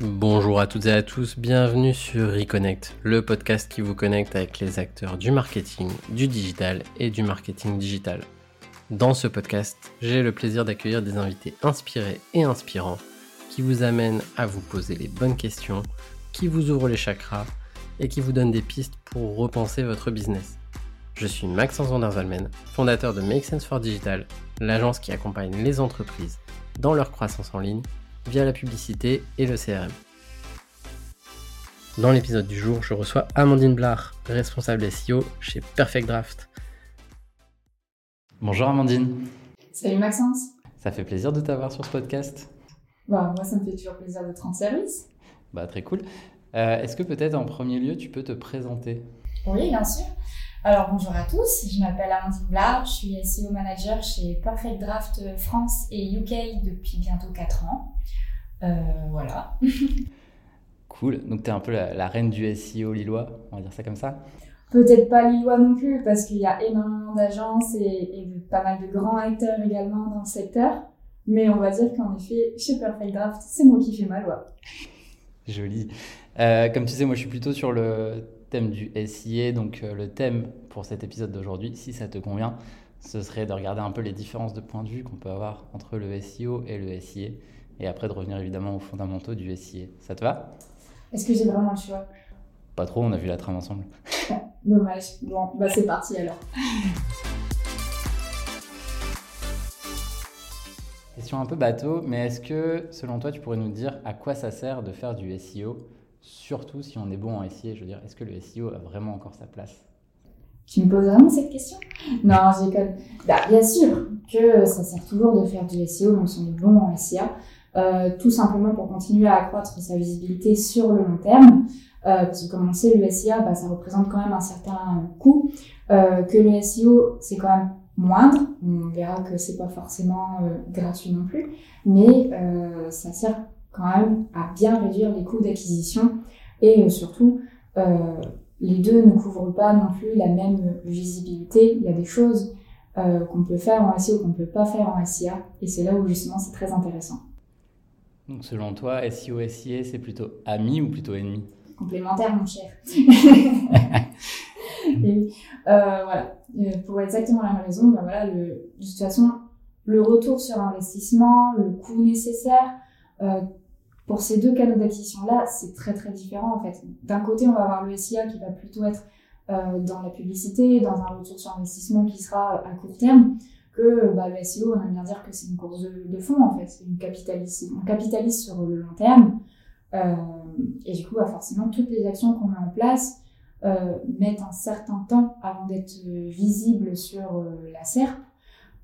Bonjour à toutes et à tous, bienvenue sur Reconnect, le podcast qui vous connecte avec les acteurs du marketing, du digital et du marketing digital. Dans ce podcast, j'ai le plaisir d'accueillir des invités inspirés et inspirants qui vous amènent à vous poser les bonnes questions, qui vous ouvrent les chakras et qui vous donnent des pistes pour repenser votre business. Je suis Maxence Vanderzalmen, fondateur de Make Sense for Digital, l'agence qui accompagne les entreprises dans leur croissance en ligne via la publicité et le CRM. Dans l'épisode du jour, je reçois Amandine Blard, responsable SEO chez Perfect Draft. Bonjour Amandine. Salut Maxence. Ça fait plaisir de t'avoir sur ce podcast. Bah, moi, ça me fait toujours plaisir de te rendre service. Bah, très cool. Euh, est-ce que peut-être en premier lieu, tu peux te présenter? Oui, bien sûr. Alors bonjour à tous, je m'appelle Amandine Blard, je suis SEO manager chez Perfect Draft France et UK depuis bientôt 4 ans. Euh, voilà. cool, donc tu es un peu la, reine du SEO lillois, on va dire ça comme ça Peut-être pas lillois non plus, parce qu'il y a énormément d'agences et, et pas mal de grands acteurs également dans le secteur. Mais on va dire qu'en effet, chez Perfect Draft, c'est moi qui fais ma loi. Joli. Euh, comme tu sais, moi je suis plutôt sur le thème du SIA. Donc euh, le thème pour cet épisode d'aujourd'hui, si ça te convient, ce serait de regarder un peu les différences de points de vue qu'on peut avoir entre le SEO et le SIA. Et après de revenir évidemment aux fondamentaux du SIA. Ça te va? Est-ce que j'ai vraiment le choix? Pas trop, on a vu la trame ensemble. Dommage. Bon, bah c'est parti alors. Question un peu bateau, mais est-ce que selon toi tu pourrais nous dire à quoi ça sert de faire du SEO surtout si on est bon en SEO. Je veux dire, est-ce que le SEO a vraiment encore sa place? Tu me poses vraiment cette question? Non, j'ai bah, bien sûr que ça sert toujours de faire du SEO, même si on est bon en SEA, euh, tout simplement pour continuer à accroître sa visibilité sur le long terme. Euh, parce que comme on sait, le SEA, bah, ça représente quand même un certain coût, euh, que le SEO, c'est quand même moindre. On verra que c'est pas forcément gratuit non plus, mais ça sert quand même à bien réduire les coûts d'acquisition et euh, surtout euh, les deux ne couvrent pas non plus la même visibilité. Il y a des choses euh, qu'on peut faire en SEO qu'on ne peut pas faire en SIA et c'est là où justement c'est très intéressant. Donc selon toi, SEO, SIA, c'est plutôt ami ou plutôt ennemi? Complémentaire, mon cher. et, voilà, pour exactement la même raison, ben voilà, le, de toute façon, le retour sur investissement, le coût nécessaire, euh, pour ces deux canaux d'acquisition-là, c'est très très différent en fait. D'un côté, on va avoir le SIA qui va plutôt être euh, dans la publicité, dans un retour sur investissement qui sera à court terme, que bah, le SEO, on aime bien dire que c'est une course de, de fond en fait. Une on capitalise sur le long terme. Euh, et du coup, bah, forcément, toutes les actions qu'on met en place euh, mettent un certain temps avant d'être visibles sur la SERP.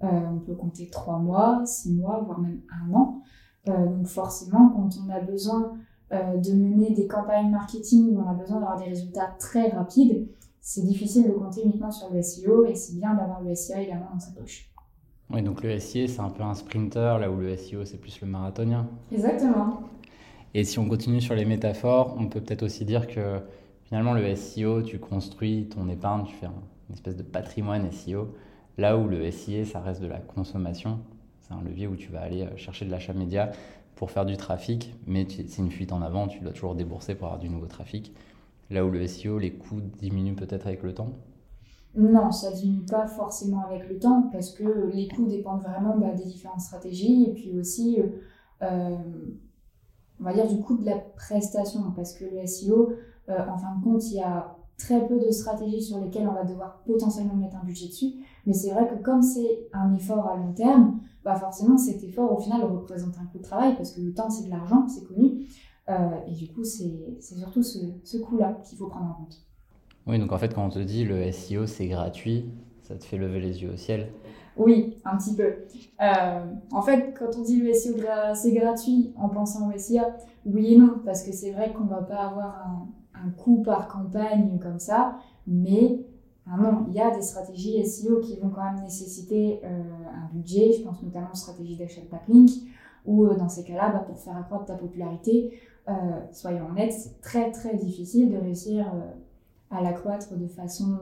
On peut compter trois mois, six mois, voire même un an. Euh, donc forcément, quand on a besoin euh, de mener des campagnes marketing où on a besoin d'avoir des résultats très rapides, c'est difficile de compter uniquement sur le SEO et c'est bien d'avoir le SEA également dans sa poche. Oui, donc le SEO, c'est un peu un sprinter, là où le SEO, c'est plus le marathonien. Exactement. Et si on continue sur les métaphores, on peut peut-être aussi dire que finalement, le SEO, tu construis ton épargne, tu fais une espèce de patrimoine SEO, là où le SEA, ça reste de la consommation. C'est un levier où tu vas aller euh, chercher de l'achat média pour faire du trafic, mais c'est une fuite en avant, tu dois toujours débourser pour avoir du nouveau trafic. Là où le SEO, les coûts diminuent peut-être avec le temps? Non, ça ne diminue pas forcément avec le temps parce que les coûts dépendent vraiment bah, des différentes stratégies et puis aussi, euh, euh, on va dire, du coût de la prestation parce que le SEO, en fin de compte, il y a très peu de stratégies sur lesquelles on va devoir potentiellement mettre un budget dessus. Mais c'est vrai que comme c'est un effort à long terme, bah forcément cet effort au final représente un coût de travail parce que le temps c'est de l'argent, c'est connu. Euh, et du coup, c'est surtout ce, ce coût-là qu'il faut prendre en compte. Oui, donc en fait, quand on te dit le SEO c'est gratuit, ça te fait lever les yeux au ciel Oui, un petit peu. Euh, en fait, quand on dit le SEO c'est gratuit en pensant au SEA, oui et non, parce que c'est vrai qu'on va pas avoir un, un coût par campagne comme ça, mais ah non, il y a des stratégies SEO qui vont quand même nécessiter euh, un budget. Je pense notamment aux stratégies d'achat de backlink, ou euh, dans ces cas-là, bah, pour faire accroître ta popularité, euh, soyons honnêtes, c'est très très difficile de réussir à l'accroître de façon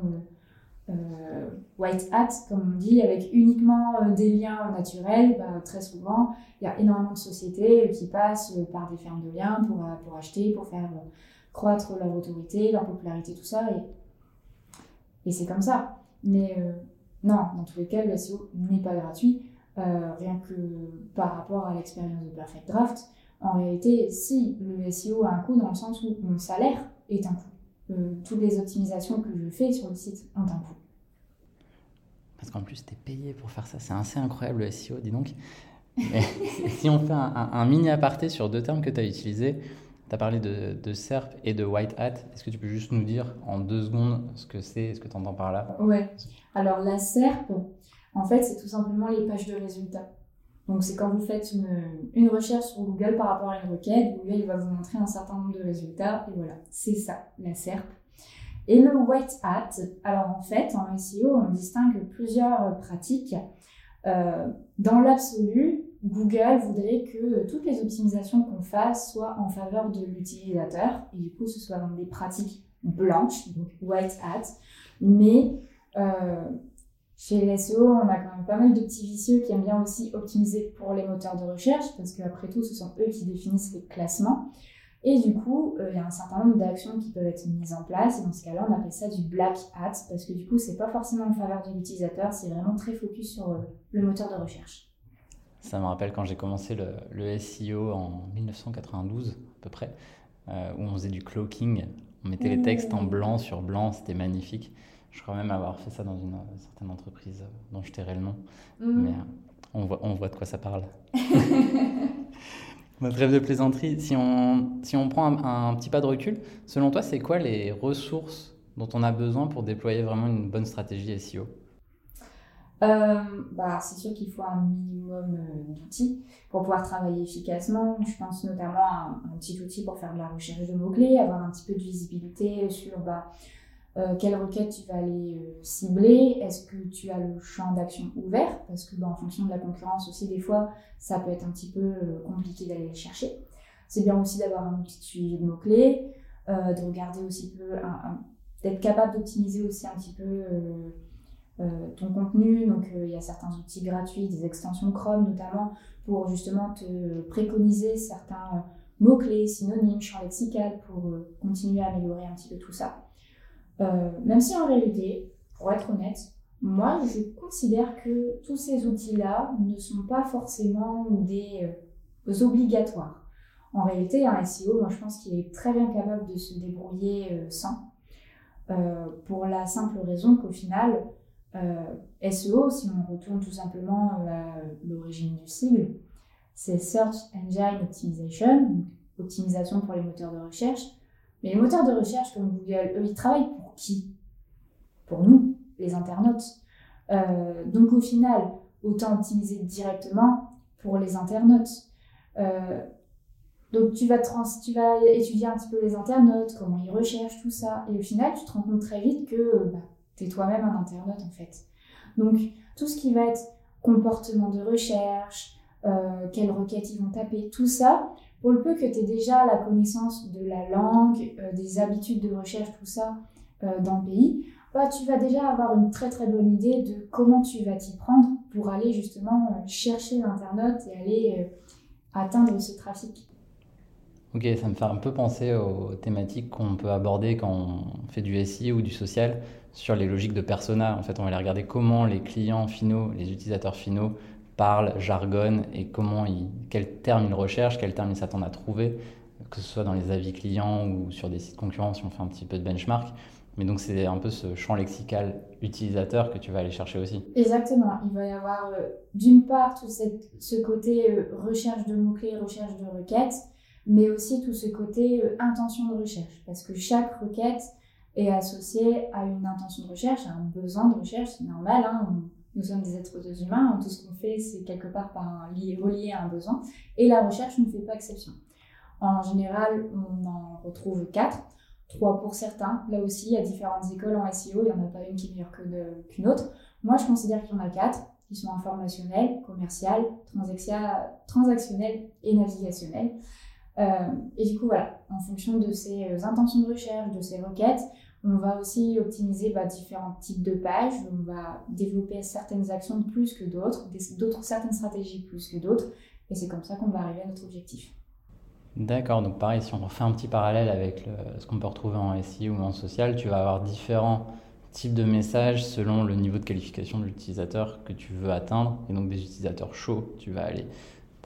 white hat, comme on dit, avec uniquement des liens naturels, bah, très souvent, il y a énormément de sociétés qui passent par des fermes de liens pour, pour acheter, pour faire croître leur autorité, leur popularité, tout ça. Et c'est comme ça. Mais non, dans tous les cas, le SEO n'est pas gratuit. Euh, rien que par rapport à l'expérience de Perfect Draft, en réalité, si le SEO a un coût dans le sens où mon salaire est un coût. Euh, toutes les optimisations que je fais sur le site ont un coût. Parce qu'en plus, tu es payé pour faire ça. C'est assez incroyable le SEO, dis donc. si on fait un, mini aparté sur deux termes que tu as utilisés, tu as parlé de, de, SERP et de White Hat. Est-ce que tu peux juste nous dire en deux secondes ce que c'est, ce que tu entends par là? Ouais. Alors la SERP, en fait, c'est tout simplement les pages de résultats. Donc, c'est quand vous faites une, recherche sur Google par rapport à une requête, Google il va vous montrer un certain nombre de résultats. Et voilà, c'est ça, la SERP. Et le white hat, alors en fait, en SEO, on distingue plusieurs pratiques. Euh, dans l'absolu, Google voudrait que toutes les optimisations qu'on fasse soient en faveur de l'utilisateur. Et du coup, ce soit dans des pratiques blanches, donc white hat. Mais euh, chez les SEO, on a quand même pas mal de petits vicieux qui aiment bien aussi optimiser pour les moteurs de recherche, parce qu'après tout, ce sont eux qui définissent les classements. Et du coup, euh, il y a un certain nombre d'actions qui peuvent être mises en place. Et dans ce cas-là, on appelle ça du black hat, parce que du coup, c'est pas forcément en faveur de l'utilisateur, c'est vraiment très focus sur euh, le moteur de recherche. Ça me rappelle quand j'ai commencé le, SEO en 1992 à peu près, euh, où on faisait du cloaking. On mettait les textes en blanc sur blanc, c'était magnifique. Je crois même avoir fait ça dans une, certaine entreprise dont je tairai le nom. Mhm. Mais euh, on voit, on voit de quoi ça parle. Notre rêve de plaisanterie, si on, si on prend un, petit pas de recul, selon toi, c'est quoi les ressources dont on a besoin pour déployer vraiment une bonne stratégie SEO euh, bah, c'est sûr qu'il faut un minimum euh, d'outils pour pouvoir travailler efficacement. Je pense notamment à un, petit outil pour faire de la recherche de mots-clés, avoir un petit peu de visibilité sur bah, euh, requête tu vas aller euh, cibler, est-ce que tu as le champ d'action ouvert, parce que bah, en fonction de la concurrence aussi, des fois, ça peut être un petit peu compliqué d'aller les chercher. C'est bien aussi d'avoir un de suivi de mots-clés, de regarder aussi peu, d'être capable d'optimiser aussi un petit peu ton contenu. Donc, il y a certains outils gratuits, des extensions Chrome notamment, pour justement te préconiser certains mots-clés, synonymes, champs lexical, pour continuer à améliorer un petit peu tout ça. Euh, même si en réalité, pour être honnête, moi, je considère que tous ces outils-là ne sont pas forcément des euh, obligatoires. En réalité, un SEO, moi, je pense qu'il est très bien capable de se débrouiller euh, sans. pour la simple raison qu'au final, SEO, si on retourne tout simplement à l'origine du sigle, c'est Search Engine Optimization, optimisation pour les moteurs de recherche. Mais les moteurs de recherche comme Google, eux, ils travaillent pour qui? Pour nous, les internautes. Euh, donc au final, autant optimiser directement pour les internautes. Euh, donc tu vas, tu vas étudier un petit peu les internautes, comment ils recherchent, tout ça. Et au final, tu te rends compte très vite que bah, toi-même un internaute en fait. Donc tout ce qui va être comportement de recherche, euh, quelles requêtes ils vont taper, tout ça, pour le peu que tu aies déjà la connaissance de la langue, euh, des habitudes de recherche, tout ça euh, dans le pays, bah, tu vas déjà avoir une très très bonne idée de comment tu vas t'y prendre pour aller justement chercher l'internaute et aller atteindre ce trafic. Ok, ça me fait un peu penser aux thématiques qu'on peut aborder quand on fait du SI ou du social sur les logiques de persona. En fait, on va aller regarder comment les clients finaux, les utilisateurs finaux parle, jargonne et comment il, quels termes il recherche, quels termes il s'attend à trouver, que ce soit dans les avis clients ou sur des sites concurrents si on fait un petit peu de benchmark. Mais donc c'est un peu ce champ lexical utilisateur que tu vas aller chercher aussi. Exactement. Il va y avoir euh, d'une part tout ce côté euh, recherche de mots-clés, recherche de requêtes, mais aussi tout ce côté euh, intention de recherche. Parce que chaque requête est associée à une intention de recherche, à un besoin de recherche. C'est normal. Hein nous sommes des êtres humains, tout ce qu'on fait, c'est quelque part par un, lié, relié à un besoin, et la recherche ne fait pas exception. En général, on en retrouve quatre, trois pour certains. Là aussi, il y a différentes écoles en SEO, il n'y en a pas une qui est meilleure qu'une autre. Moi, je considère qu'il y en a quatre, qui sont informationnels, commerciales, transactionnels et navigationnels. Euh, et du coup, voilà, en fonction de ces intentions de recherche, de ces requêtes, On va aussi optimiser bah, différents types de pages. On va développer certaines actions plus que d'autres, d'autres certaines stratégies plus que d'autres. Et c'est comme ça qu'on va arriver à notre objectif. D'accord, donc pareil, si on fait un petit parallèle avec ce qu'on peut retrouver en SI ou en social, tu vas avoir différents types de messages selon le niveau de qualification de l'utilisateur que tu veux atteindre. Et donc des utilisateurs chauds, tu vas aller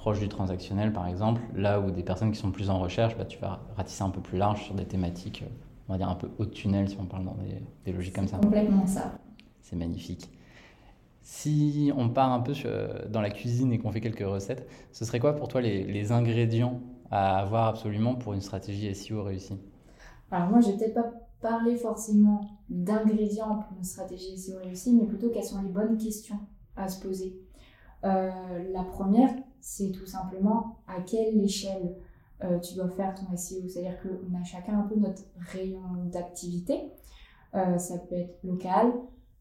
proche du transactionnel par exemple, là où des personnes qui sont plus en recherche, bah, tu vas ratisser un peu plus large sur des thématiques, euh, on va dire un peu haut de tunnel si on parle dans des, logiques comme ça. Complètement ça. C'est magnifique. Si on part un peu dans la cuisine et qu'on fait quelques recettes, ce serait quoi pour toi les ingrédients à avoir absolument pour une stratégie SEO réussie? Alors moi, je vais peut-être pas parler forcément d'ingrédients pour une stratégie SEO réussie, mais plutôt quelles sont les bonnes questions à se poser. Euh, la première, c'est tout simplement à quelle échelle euh, tu dois faire ton SEO. C'est-à-dire qu'on a chacun un peu notre rayon d'activité. Euh, ça peut être local,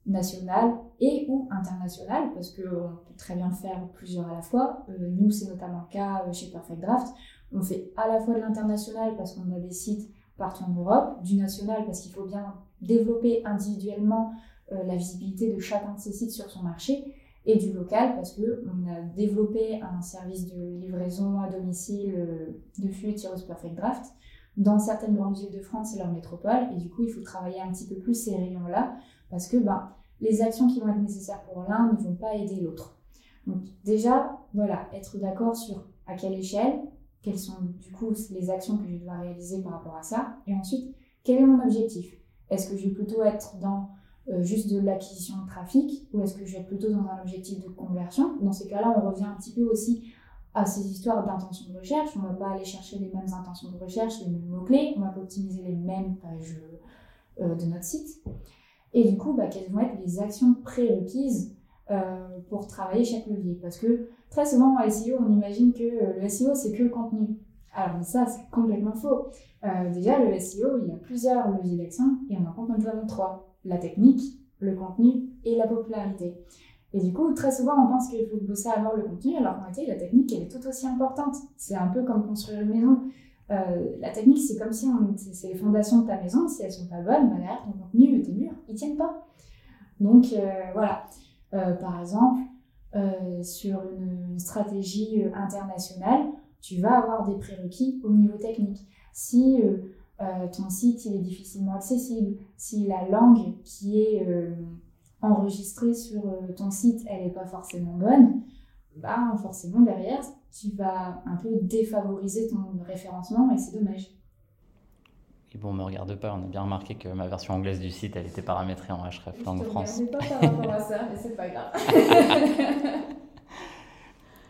national et ou international, parce qu'on peut très bien faire plusieurs à la fois. nous, c'est notamment le cas chez Perfect Draft. On fait à la fois de l'international parce qu'on a des sites partout en Europe, du national parce qu'il faut bien développer individuellement euh, la visibilité de chacun de ces sites sur son marché, et du local parce qu'on a développé un service de livraison à domicile euh, de flux Tyros Perfect Draft. Dans certaines grandes villes de France et leur métropole, et du coup il faut travailler un petit peu plus ces rayons-là parce que ben, les actions qui vont être nécessaires pour l'un ne vont pas aider l'autre. Donc déjà, voilà, être d'accord sur à quelle échelle, quelles sont du coup les actions que je dois réaliser par rapport à ça, et ensuite, quel est mon objectif? Est-ce que je vais plutôt être dans euh, juste de l'acquisition de trafic, ou est-ce que je vais être plutôt dans un objectif de conversion? Dans ces cas-là, on revient un petit peu aussi à ces histoires d'intention de recherche. On ne va pas aller chercher les mêmes intentions de recherche, les mêmes mots-clés, on va pas optimiser les mêmes pages euh, de notre site. Et du coup, bah, quelles vont être les actions prérequises euh, pour travailler chaque levier? Parce que Très souvent en SEO, on imagine que le SEO, c'est que le contenu. Alors, ça, c'est complètement faux. Déjà, le SEO, il y a plusieurs leviers d'action et on en compte notamment trois. La technique, le contenu et la popularité. Et du coup, très souvent, on pense qu'il faut bosser avoir le contenu, alors qu'en réalité, la technique, elle est tout aussi importante. C'est un peu comme construire une maison. Euh, la technique, c'est comme si c'est les fondations de ta maison. Si elles sont pas bonnes, bah derrière, ton contenu, tes murs, ils tiennent pas. Donc, voilà. par exemple, euh, sur une, stratégie euh, internationale, tu vas avoir des prérequis au niveau technique. Si euh, ton site il est difficilement accessible, si la langue qui est enregistrée sur ton site elle n'est pas forcément bonne, bah forcément derrière tu vas un peu défavoriser ton référencement et c'est dommage. Et bon, on me regarde pas, on a bien remarqué que ma version anglaise du site, elle était paramétrée en href langue France. Je ne pas par rapport à ça, mais c'est pas grave.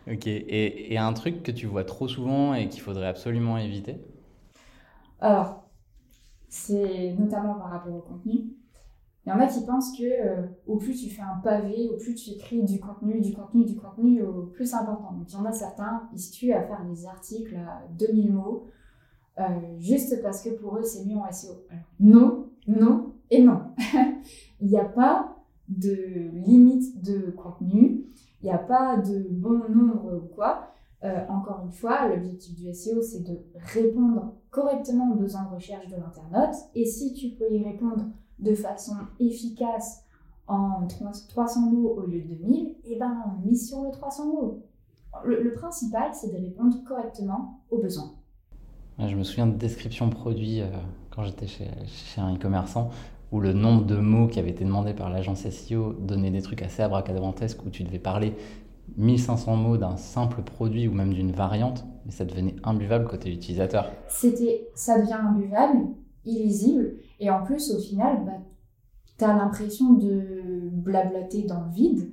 ok, et, et, un truc que tu vois trop souvent et qu'il faudrait absolument éviter? Alors, c'est notamment par rapport au contenu. Il y en a qui pensent que euh, au plus tu fais un pavé, au plus tu écris du contenu, du contenu, du contenu, au plus important. Donc il y en a certains, ils se tuent à faire des articles à 2000 mots, euh, juste parce que pour eux, c'est mieux en SEO. non, non et non. il n'y a pas de limite de contenu, il n'y a pas de bon nombre ou quoi. Euh, encore une fois, l'objectif du SEO, c'est de répondre correctement aux besoins de recherche de l'internaute. Et si tu peux y répondre de façon efficace en 300 mots au lieu de 2000, eh ben, mise sur le 300 mots. le principal, c'est de répondre correctement aux besoins. Je me souviens de description produit euh, quand j'étais chez, chez, un e-commerçant où le nombre de mots qui avaient été demandés par l'agence SEO donnait des trucs assez abracadabrantesques où tu devais parler 1500 mots d'un simple produit ou même d'une variante, mais ça devenait imbuvable côté utilisateur. C'était, ça devient imbuvable, illisible, et en plus, au final, bah, tu as l'impression de blablater dans le vide,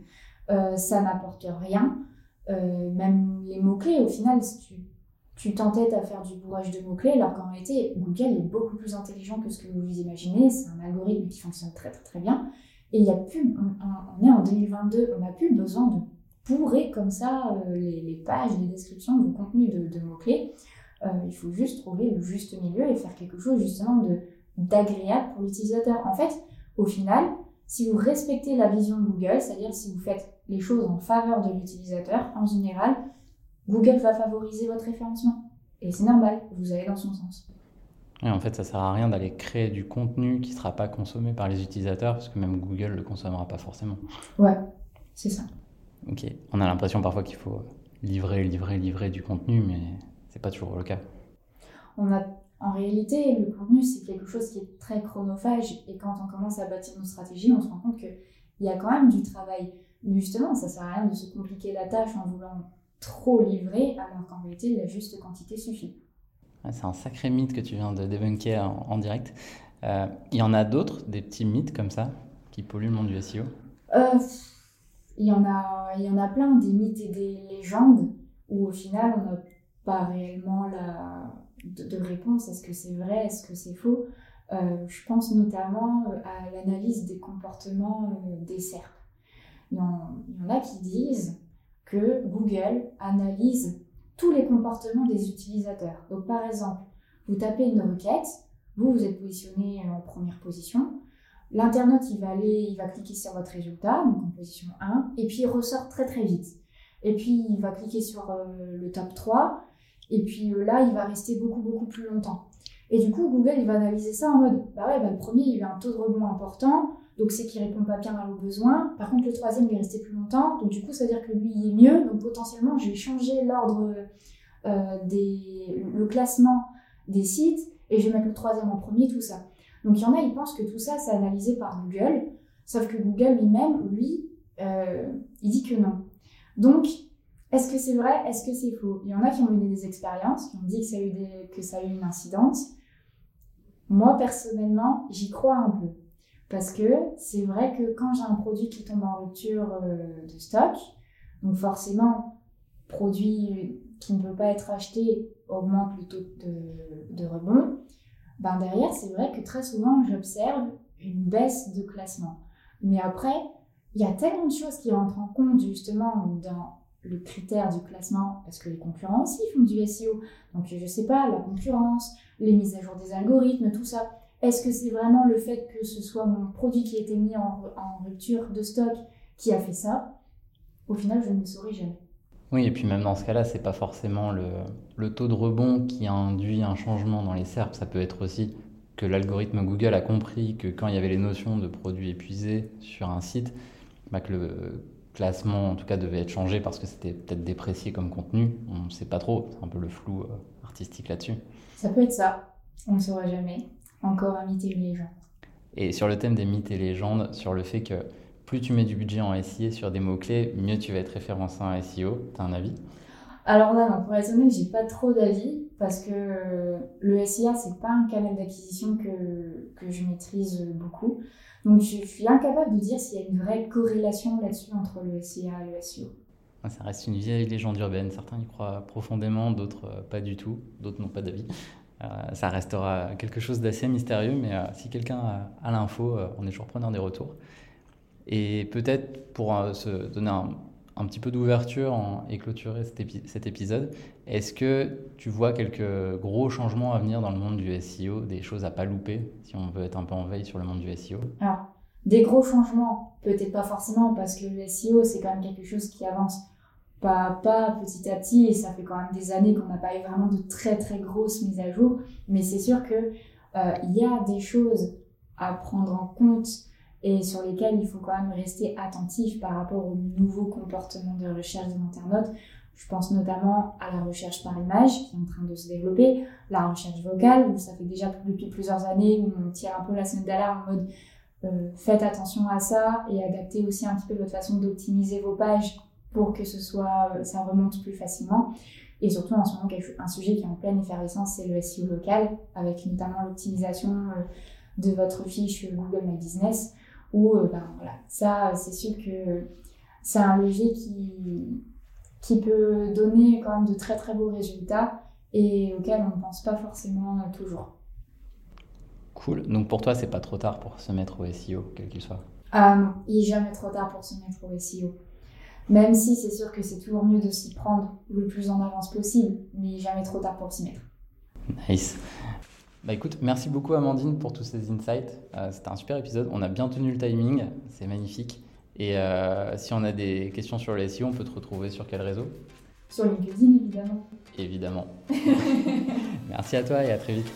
euh, ça n'apporte rien. Euh, même les mots-clés, au final, tu tu t'entêtes à faire du bourrage de mots-clés, alors qu'en réalité, Google est beaucoup plus intelligent que ce que vous imaginez. C'est un algorithme qui fonctionne très très très bien. Et il y a plus, on, est en 2022, on n'a plus besoin de bourrer comme ça euh, les, pages, les descriptions du contenu de, mots-clés. Euh, il faut juste trouver le juste milieu et faire quelque chose justement de d'agréable pour l'utilisateur. En fait, au final, si vous respectez la vision de Google, c'est-à-dire si vous faites les choses en faveur de l'utilisateur, en général, Google va favoriser votre référencement. Et c'est normal, vous allez dans son sens. Et en fait, ça sert à rien d'aller créer du contenu qui ne sera pas consommé par les utilisateurs, parce que même Google ne le consommera pas forcément. Ouais, c'est ça. Ok. On a l'impression parfois qu'il faut livrer, livrer, livrer du contenu, mais c'est pas toujours le cas. On a, en réalité, le contenu, c'est quelque chose qui est très chronophage. Et quand on commence à bâtir nos stratégies, on se rend compte qu'il y a quand même du travail. Mais justement, ça sert à rien de se compliquer la tâche en voulant trop livrer, alors qu'en réalité, la juste quantité suffit. C'est un sacré mythe que tu viens de débunker en, direct. Euh, il y en a d'autres, des petits mythes comme ça, qui polluent le monde du SEO euh, il, y en a, il y en a plein, des mythes et des légendes, où au final, on n'a pas réellement la, de, réponse. Est-ce que c'est vrai? Est-ce que c'est faux? Euh, Je pense notamment à l'analyse des comportements des SERP. Il y, en, il y en a qui disent que Google analyse tous les comportements des utilisateurs. Donc par exemple, vous tapez une requête, vous, vous êtes positionné en première position, l'internaute, il va aller, il va cliquer sur votre résultat, donc en position 1, et puis il ressort très très vite. Et puis il va cliquer sur euh, le top 3, et puis euh, là, il va rester beaucoup beaucoup plus longtemps. Et du coup, Google, il va analyser ça en mode, bah ouais, bah, le premier, il a un taux de rebond important, donc c'est qu'il répond pas bien à vos besoins. Par contre, le troisième, il est resté plus longtemps, donc du coup, ça veut dire que lui, il est mieux. Donc potentiellement, je vais changer l'ordre euh, des, le classement des sites et je vais mettre le troisième en premier, tout ça. Donc il y en a, ils pensent que tout ça, c'est analysé par Google, sauf que Google lui-même, lui, euh, il dit que non. Donc, est-ce que c'est vrai? Est-ce que c'est faux? Il y en a qui ont eu des expériences, qui ont dit que ça a eu, des, que ça a eu une incidence. Moi, personnellement, j'y crois un peu. Parce que c'est vrai que quand j'ai un produit qui tombe en rupture euh, de stock, donc forcément, produit qui ne peut pas être acheté augmente le taux de, de rebond, ben derrière, c'est vrai que très souvent, j'observe une baisse de classement. Mais après, il y a tellement de choses qui rentrent en compte justement dans le critère du classement, parce que les concurrents aussi font du SEO. Donc, je ne sais pas, la concurrence, les mises à jour des algorithmes, tout ça. Est-ce que c'est vraiment le fait que ce soit mon produit qui a été mis en, rupture de stock qui a fait ça? Au final, je ne le saurai jamais. Oui, et puis même dans ce cas-là, c'est pas forcément le, taux de rebond qui a induit un changement dans les SERP. Ça peut être aussi que l'algorithme Google a compris que quand il y avait les notions de produits épuisés sur un site, bah, que le classement en tout cas devait être changé parce que c'était peut-être déprécié comme contenu. On ne sait pas trop, c'est un peu le flou euh, artistique là-dessus. Ça peut être ça, on ne saura jamais encore un mythe et une légende. Et sur le thème des mythes et légendes, sur le fait que plus tu mets du budget en SIA sur des mots-clés, mieux tu vas être référencé en SEO, tu as un avis? Alors là, non, pour être honnête, j'ai pas trop d'avis parce que le SIA, c'est pas un canal d'acquisition que, que je maîtrise beaucoup. Donc je suis incapable de dire s'il y a une vraie corrélation là-dessus entre le SIA et le SEO. Ça reste une vieille légende urbaine. Certains y croient profondément, d'autres euh, pas du tout, d'autres n'ont pas d'avis. Euh, ça restera quelque chose d'assez mystérieux, mais euh, si quelqu'un a, l'info, euh, on est toujours preneur des retours. Et peut-être pour se donner un, petit peu d'ouverture et clôturer cet, épisode, est-ce que tu vois quelques gros changements à venir dans le monde du SEO, des choses à pas louper si on veut être un peu en veille sur le monde du SEO Alors, des gros changements, peut-être pas forcément parce que le SEO c'est quand même quelque chose qui avance pas à pas, petit à petit, et ça fait quand même des années qu'on n'a pas eu vraiment de très très grosses mises à jour, mais c'est sûr que euh, y a des choses à prendre en compte et sur lesquelles il faut quand même rester attentif par rapport aux nouveaux comportements de recherche des internautes. Je pense notamment à la recherche par image qui est en train de se développer, la recherche vocale, où ça fait déjà depuis plusieurs années où on tire un peu la semaine d'alarme en mode euh, faites attention à ça et adaptez aussi un petit peu votre façon d'optimiser vos pages pour que ce soit, euh, ça remonte plus facilement. Et surtout, en ce moment, un sujet qui est en pleine effervescence, c'est le SEO local, avec notamment l'optimisation euh, de votre fiche Google My Business, où, euh, ben, voilà, ça, c'est sûr que c'est un levier qui, qui peut donner quand même de très très beaux résultats et auquel on ne pense pas forcément toujours. Cool. Donc pour toi, c'est pas trop tard pour se mettre au SEO, quel qu'il soit? Ah non, il n'est jamais trop tard pour se mettre au SEO. Même si c'est sûr que c'est toujours mieux de s'y prendre le plus en avance possible, mais jamais trop tard pour s'y mettre. Nice. Bah écoute, merci beaucoup Amandine pour tous ces insights. Euh, c'était un super épisode. On a bien tenu le timing, c'est magnifique. Et euh, si on a des questions sur les SEO, on peut te retrouver sur quel réseau? Sur LinkedIn, évidemment. Évidemment. merci à toi et à très vite.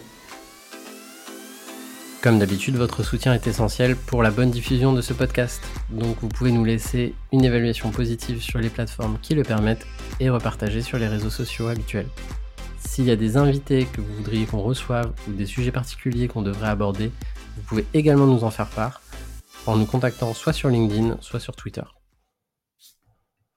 Comme d'habitude, votre soutien est essentiel pour la bonne diffusion de ce podcast. Donc vous pouvez nous laisser une évaluation positive sur les plateformes qui le permettent et repartager sur les réseaux sociaux habituels. S'il y a des invités que vous voudriez qu'on reçoive ou des sujets particuliers qu'on devrait aborder, vous pouvez également nous en faire part en nous contactant soit sur LinkedIn, soit sur Twitter.